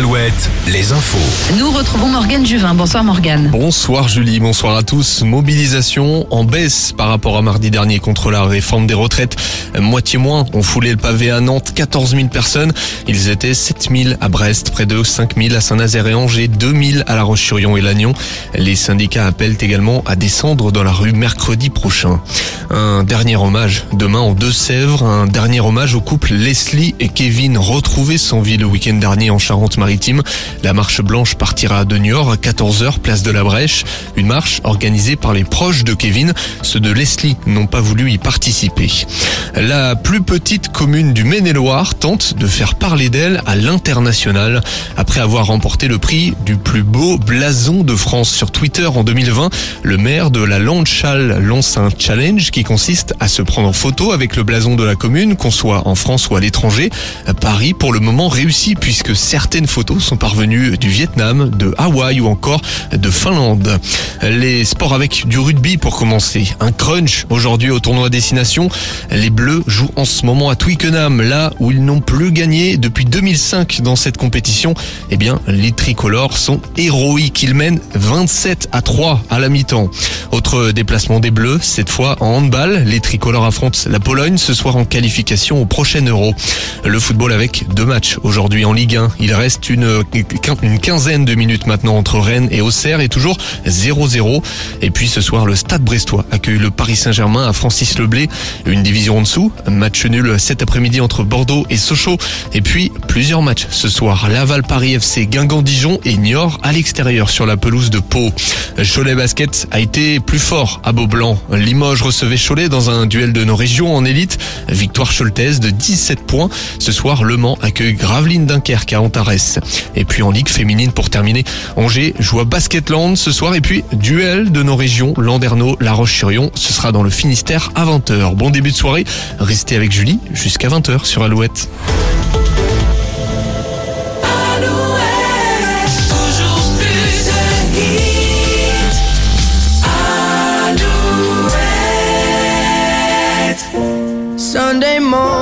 Alouette, les infos. Nous retrouvons Morgane Juvin. Bonsoir Morgane. Bonsoir Julie, bonsoir à tous. Mobilisation en baisse par rapport à mardi dernier contre la réforme des retraites. Moitié moins ont foulé le pavé à Nantes, 14 000 personnes. Ils étaient 7 000 à Brest, près de 5 000 à Saint-Nazaire et Angers, 2 000 à La Roche-sur-Yon et Lannion. Les syndicats appellent également à descendre dans la rue mercredi prochain. Un dernier hommage demain en Deux-Sèvres, un dernier hommage au couple Leslie et Kevin retrouvés sans vie le week-end dernier en Charente-Maritime. La marche blanche partira de Niort à 14h, place de la Brèche. Une marche organisée par les proches de Kevin. Ceux de Leslie n'ont pas voulu y participer. La plus petite commune du Maine-et-Loire tente de faire parler d'elle à l'international. Après avoir remporté le prix du plus beau blason de France sur Twitter en 2020, le maire de la Landchal lance un challenge qui consiste à se prendre en photo avec le blason de la commune, qu'on soit en France ou à l'étranger. Paris, pour le moment, réussi puisque certaines photos sont parvenues du Vietnam, de Hawaï ou encore de Finlande. Les sports avec du rugby pour commencer. Un crunch aujourd'hui au tournoi Destination. Bleus jouent en ce moment à Twickenham, là où ils n'ont plus gagné depuis 2005 dans cette compétition. Eh bien, les tricolores sont héroïques. Ils mènent 27 à 3 à la mi-temps. Autre déplacement des Bleus, cette fois en handball. Les tricolores affrontent la Pologne ce soir en qualification au prochain Euro. Le football avec deux matchs aujourd'hui en Ligue 1. Il reste une, quinzaine de minutes maintenant entre Rennes et Auxerre et toujours 0-0. Et puis ce soir, le Stade Brestois accueille le Paris Saint-Germain à Francis Leblé. Une division en Match nul cet après-midi entre Bordeaux et Sochaux. Et puis plusieurs matchs ce soir. Laval Paris FC, Guingamp Dijon et Niort à l'extérieur sur la pelouse de Pau. Cholet Basket a été plus fort à Beaublanc. Limoges recevait Cholet dans un duel de nos régions en élite. Victoire choltaise de 17 points. Ce soir, Le Mans accueille Gravelines Dunkerque à Antares. Et puis en Ligue féminine pour terminer, Angers joue à Basketland ce soir. Et puis duel de nos régions, Landerneau, La Roche-sur-Yon. Ce sera dans le Finistère à 20h. Bon début de soirée. Restez avec Julie jusqu'à 20h sur Alouette. Sunday morning.